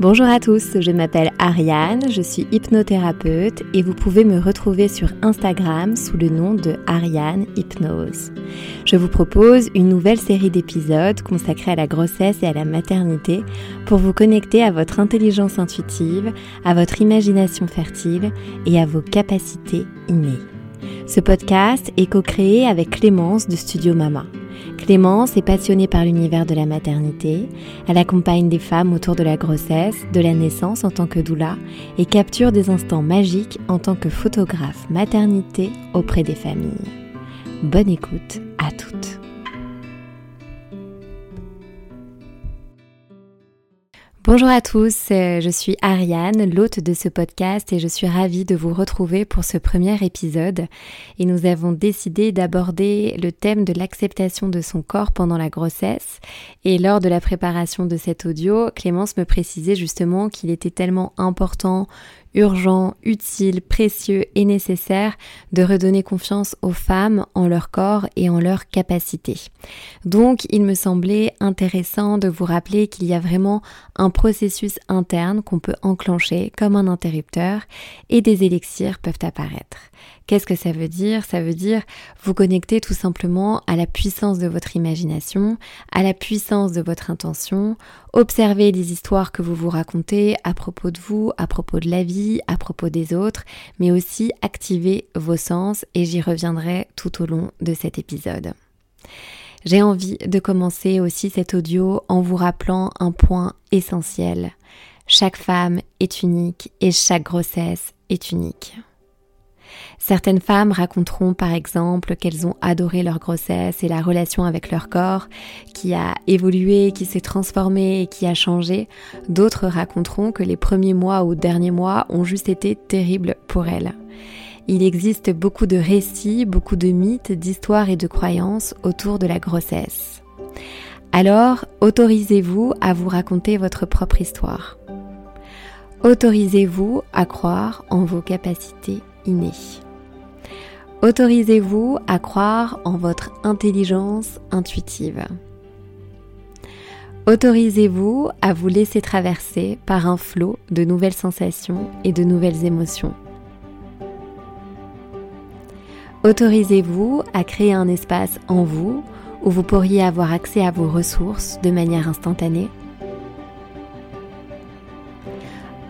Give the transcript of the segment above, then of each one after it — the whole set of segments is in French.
Bonjour à tous, je m'appelle Ariane, je suis hypnothérapeute et vous pouvez me retrouver sur Instagram sous le nom de Ariane Hypnose. Je vous propose une nouvelle série d'épisodes consacrés à la grossesse et à la maternité pour vous connecter à votre intelligence intuitive, à votre imagination fertile et à vos capacités innées. Ce podcast est co-créé avec Clémence de Studio Mama. Clémence est passionnée par l'univers de la maternité. Elle accompagne des femmes autour de la grossesse, de la naissance en tant que doula et capture des instants magiques en tant que photographe maternité auprès des familles. Bonne écoute à toutes. Bonjour à tous, je suis Ariane, l'hôte de ce podcast et je suis ravie de vous retrouver pour ce premier épisode. Et nous avons décidé d'aborder le thème de l'acceptation de son corps pendant la grossesse. Et lors de la préparation de cet audio, Clémence me précisait justement qu'il était tellement important urgent, utile, précieux et nécessaire de redonner confiance aux femmes en leur corps et en leurs capacités. Donc il me semblait intéressant de vous rappeler qu'il y a vraiment un processus interne qu'on peut enclencher comme un interrupteur et des élixirs peuvent apparaître. Qu'est-ce que ça veut dire? Ça veut dire vous connecter tout simplement à la puissance de votre imagination, à la puissance de votre intention, observer les histoires que vous vous racontez à propos de vous, à propos de la vie, à propos des autres, mais aussi activer vos sens et j'y reviendrai tout au long de cet épisode. J'ai envie de commencer aussi cet audio en vous rappelant un point essentiel. Chaque femme est unique et chaque grossesse est unique. Certaines femmes raconteront par exemple qu'elles ont adoré leur grossesse et la relation avec leur corps qui a évolué, qui s'est transformé et qui a changé. D'autres raconteront que les premiers mois ou derniers mois ont juste été terribles pour elles. Il existe beaucoup de récits, beaucoup de mythes, d'histoires et de croyances autour de la grossesse. Alors, autorisez-vous à vous raconter votre propre histoire. Autorisez-vous à croire en vos capacités Autorisez-vous à croire en votre intelligence intuitive. Autorisez-vous à vous laisser traverser par un flot de nouvelles sensations et de nouvelles émotions. Autorisez-vous à créer un espace en vous où vous pourriez avoir accès à vos ressources de manière instantanée.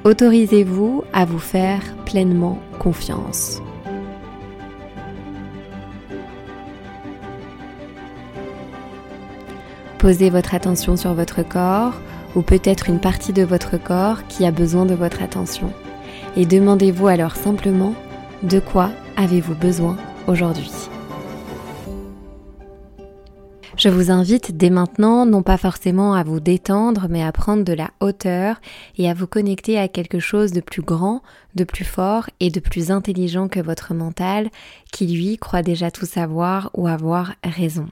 Autorisez-vous à vous faire pleinement confiance. Posez votre attention sur votre corps ou peut-être une partie de votre corps qui a besoin de votre attention. Et demandez-vous alors simplement de quoi avez-vous besoin aujourd'hui? Je vous invite dès maintenant, non pas forcément à vous détendre, mais à prendre de la hauteur et à vous connecter à quelque chose de plus grand, de plus fort et de plus intelligent que votre mental, qui lui croit déjà tout savoir ou avoir raison.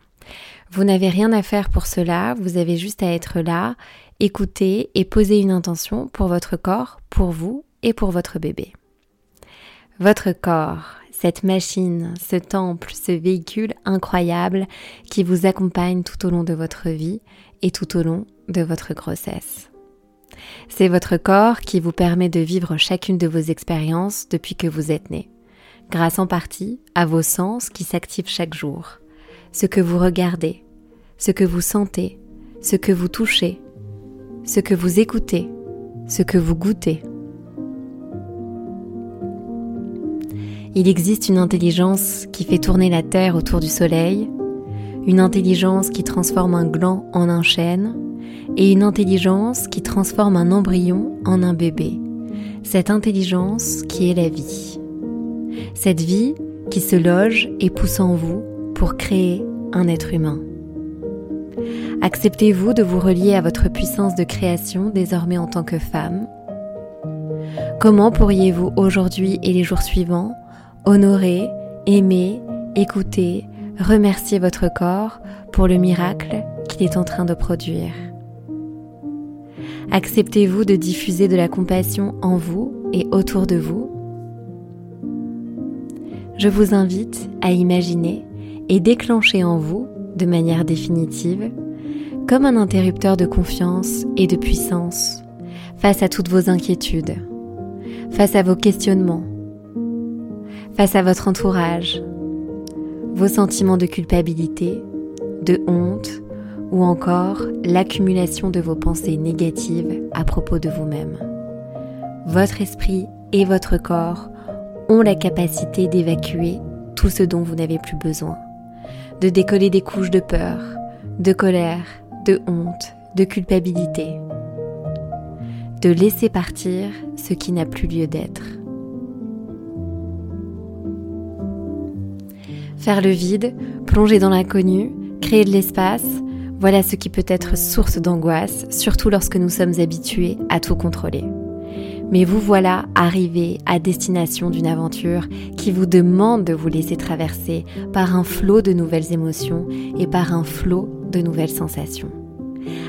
Vous n'avez rien à faire pour cela, vous avez juste à être là, écouter et poser une intention pour votre corps, pour vous et pour votre bébé. Votre corps, cette machine, ce temple, ce véhicule incroyable qui vous accompagne tout au long de votre vie et tout au long de votre grossesse. C'est votre corps qui vous permet de vivre chacune de vos expériences depuis que vous êtes né, grâce en partie à vos sens qui s'activent chaque jour ce que vous regardez, ce que vous sentez, ce que vous touchez, ce que vous écoutez, ce que vous goûtez. Il existe une intelligence qui fait tourner la Terre autour du Soleil, une intelligence qui transforme un gland en un chêne, et une intelligence qui transforme un embryon en un bébé. Cette intelligence qui est la vie. Cette vie qui se loge et pousse en vous pour créer un être humain. Acceptez-vous de vous relier à votre puissance de création désormais en tant que femme? Comment pourriez-vous aujourd'hui et les jours suivants honorer, aimer, écouter, remercier votre corps pour le miracle qu'il est en train de produire. Acceptez-vous de diffuser de la compassion en vous et autour de vous. Je vous invite à imaginer et déclencher en vous, de manière définitive, comme un interrupteur de confiance et de puissance, face à toutes vos inquiétudes, face à vos questionnements, face à votre entourage, vos sentiments de culpabilité, de honte ou encore l'accumulation de vos pensées négatives à propos de vous-même. Votre esprit et votre corps ont la capacité d'évacuer tout ce dont vous n'avez plus besoin, de décoller des couches de peur, de colère, de honte, de culpabilité, de laisser partir ce qui n'a plus lieu d'être. Faire le vide, plonger dans l'inconnu, créer de l'espace, voilà ce qui peut être source d'angoisse, surtout lorsque nous sommes habitués à tout contrôler. Mais vous voilà arrivé à destination d'une aventure qui vous demande de vous laisser traverser par un flot de nouvelles émotions et par un flot de nouvelles sensations.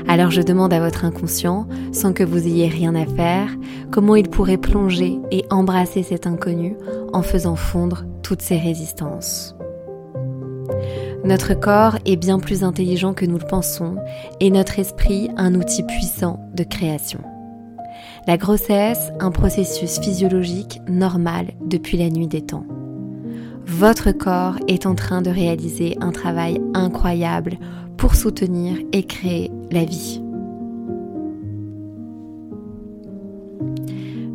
Alors je demande à votre inconscient, sans que vous ayez rien à faire, comment il pourrait plonger et embrasser cet inconnu en faisant fondre toutes ses résistances. Notre corps est bien plus intelligent que nous le pensons et notre esprit un outil puissant de création. La grossesse, un processus physiologique normal depuis la nuit des temps. Votre corps est en train de réaliser un travail incroyable pour soutenir et créer la vie.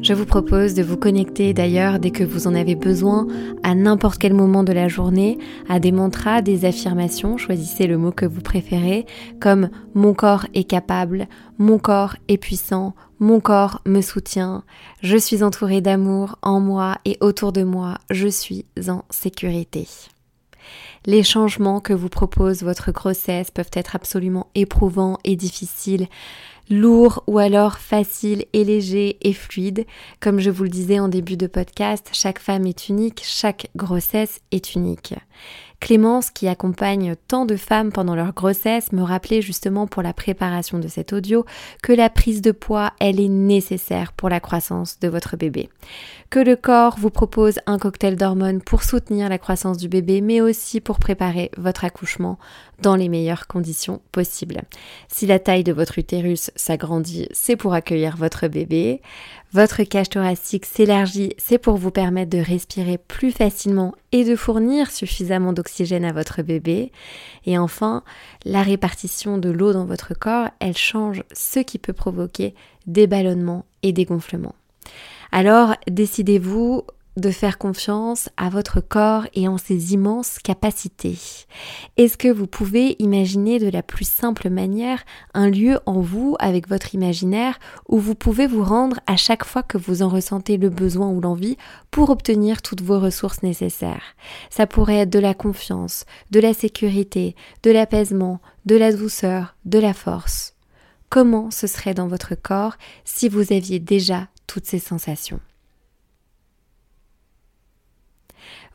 Je vous propose de vous connecter d'ailleurs dès que vous en avez besoin à n'importe quel moment de la journée à des mantras, des affirmations, choisissez le mot que vous préférez, comme mon corps est capable, mon corps est puissant, mon corps me soutient, je suis entouré d'amour en moi et autour de moi, je suis en sécurité. Les changements que vous propose votre grossesse peuvent être absolument éprouvants et difficiles lourd ou alors facile et léger et fluide. Comme je vous le disais en début de podcast, chaque femme est unique, chaque grossesse est unique. Clémence, qui accompagne tant de femmes pendant leur grossesse, me rappelait justement pour la préparation de cet audio que la prise de poids, elle est nécessaire pour la croissance de votre bébé. Que le corps vous propose un cocktail d'hormones pour soutenir la croissance du bébé, mais aussi pour préparer votre accouchement dans les meilleures conditions possibles. Si la taille de votre utérus s'agrandit, c'est pour accueillir votre bébé. Votre cage thoracique s'élargit, c'est pour vous permettre de respirer plus facilement et de fournir suffisamment d'oxygène à votre bébé. Et enfin, la répartition de l'eau dans votre corps, elle change ce qui peut provoquer des ballonnements et des gonflements. Alors, décidez-vous de faire confiance à votre corps et en ses immenses capacités. Est-ce que vous pouvez imaginer de la plus simple manière un lieu en vous avec votre imaginaire où vous pouvez vous rendre à chaque fois que vous en ressentez le besoin ou l'envie pour obtenir toutes vos ressources nécessaires? Ça pourrait être de la confiance, de la sécurité, de l'apaisement, de la douceur, de la force. Comment ce serait dans votre corps si vous aviez déjà toutes ces sensations?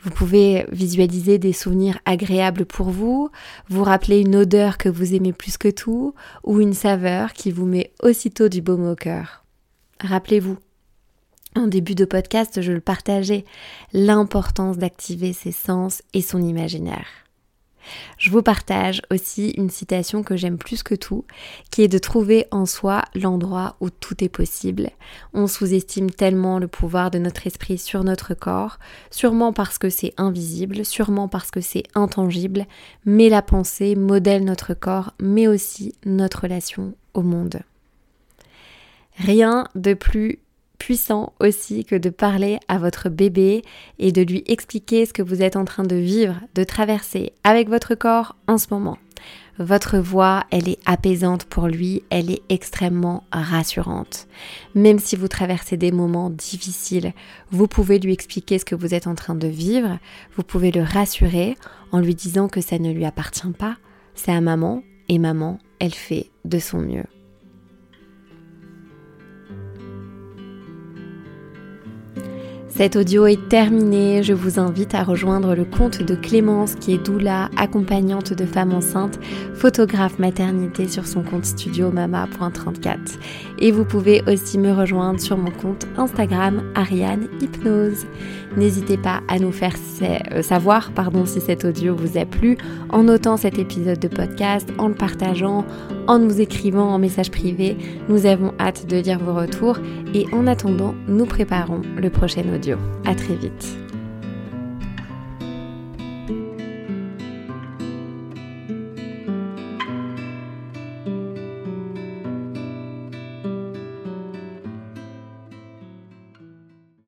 Vous pouvez visualiser des souvenirs agréables pour vous, vous rappeler une odeur que vous aimez plus que tout, ou une saveur qui vous met aussitôt du baume au cœur. Rappelez-vous, en début de podcast, je le partageais, l'importance d'activer ses sens et son imaginaire. Je vous partage aussi une citation que j'aime plus que tout, qui est de trouver en soi l'endroit où tout est possible. On sous-estime tellement le pouvoir de notre esprit sur notre corps, sûrement parce que c'est invisible, sûrement parce que c'est intangible, mais la pensée modèle notre corps, mais aussi notre relation au monde. Rien de plus aussi que de parler à votre bébé et de lui expliquer ce que vous êtes en train de vivre, de traverser avec votre corps en ce moment. Votre voix, elle est apaisante pour lui, elle est extrêmement rassurante. Même si vous traversez des moments difficiles, vous pouvez lui expliquer ce que vous êtes en train de vivre, vous pouvez le rassurer en lui disant que ça ne lui appartient pas, c'est à maman et maman, elle fait de son mieux. Cet audio est terminé. Je vous invite à rejoindre le compte de Clémence qui est doula, accompagnante de femmes enceintes, photographe maternité sur son compte studio mama.34. Et vous pouvez aussi me rejoindre sur mon compte Instagram Ariane Hypnose. N'hésitez pas à nous faire euh, savoir pardon, si cet audio vous a plu en notant cet épisode de podcast, en le partageant, en nous écrivant en message privé. Nous avons hâte de lire vos retours et en attendant, nous préparons le prochain audio. À très vite.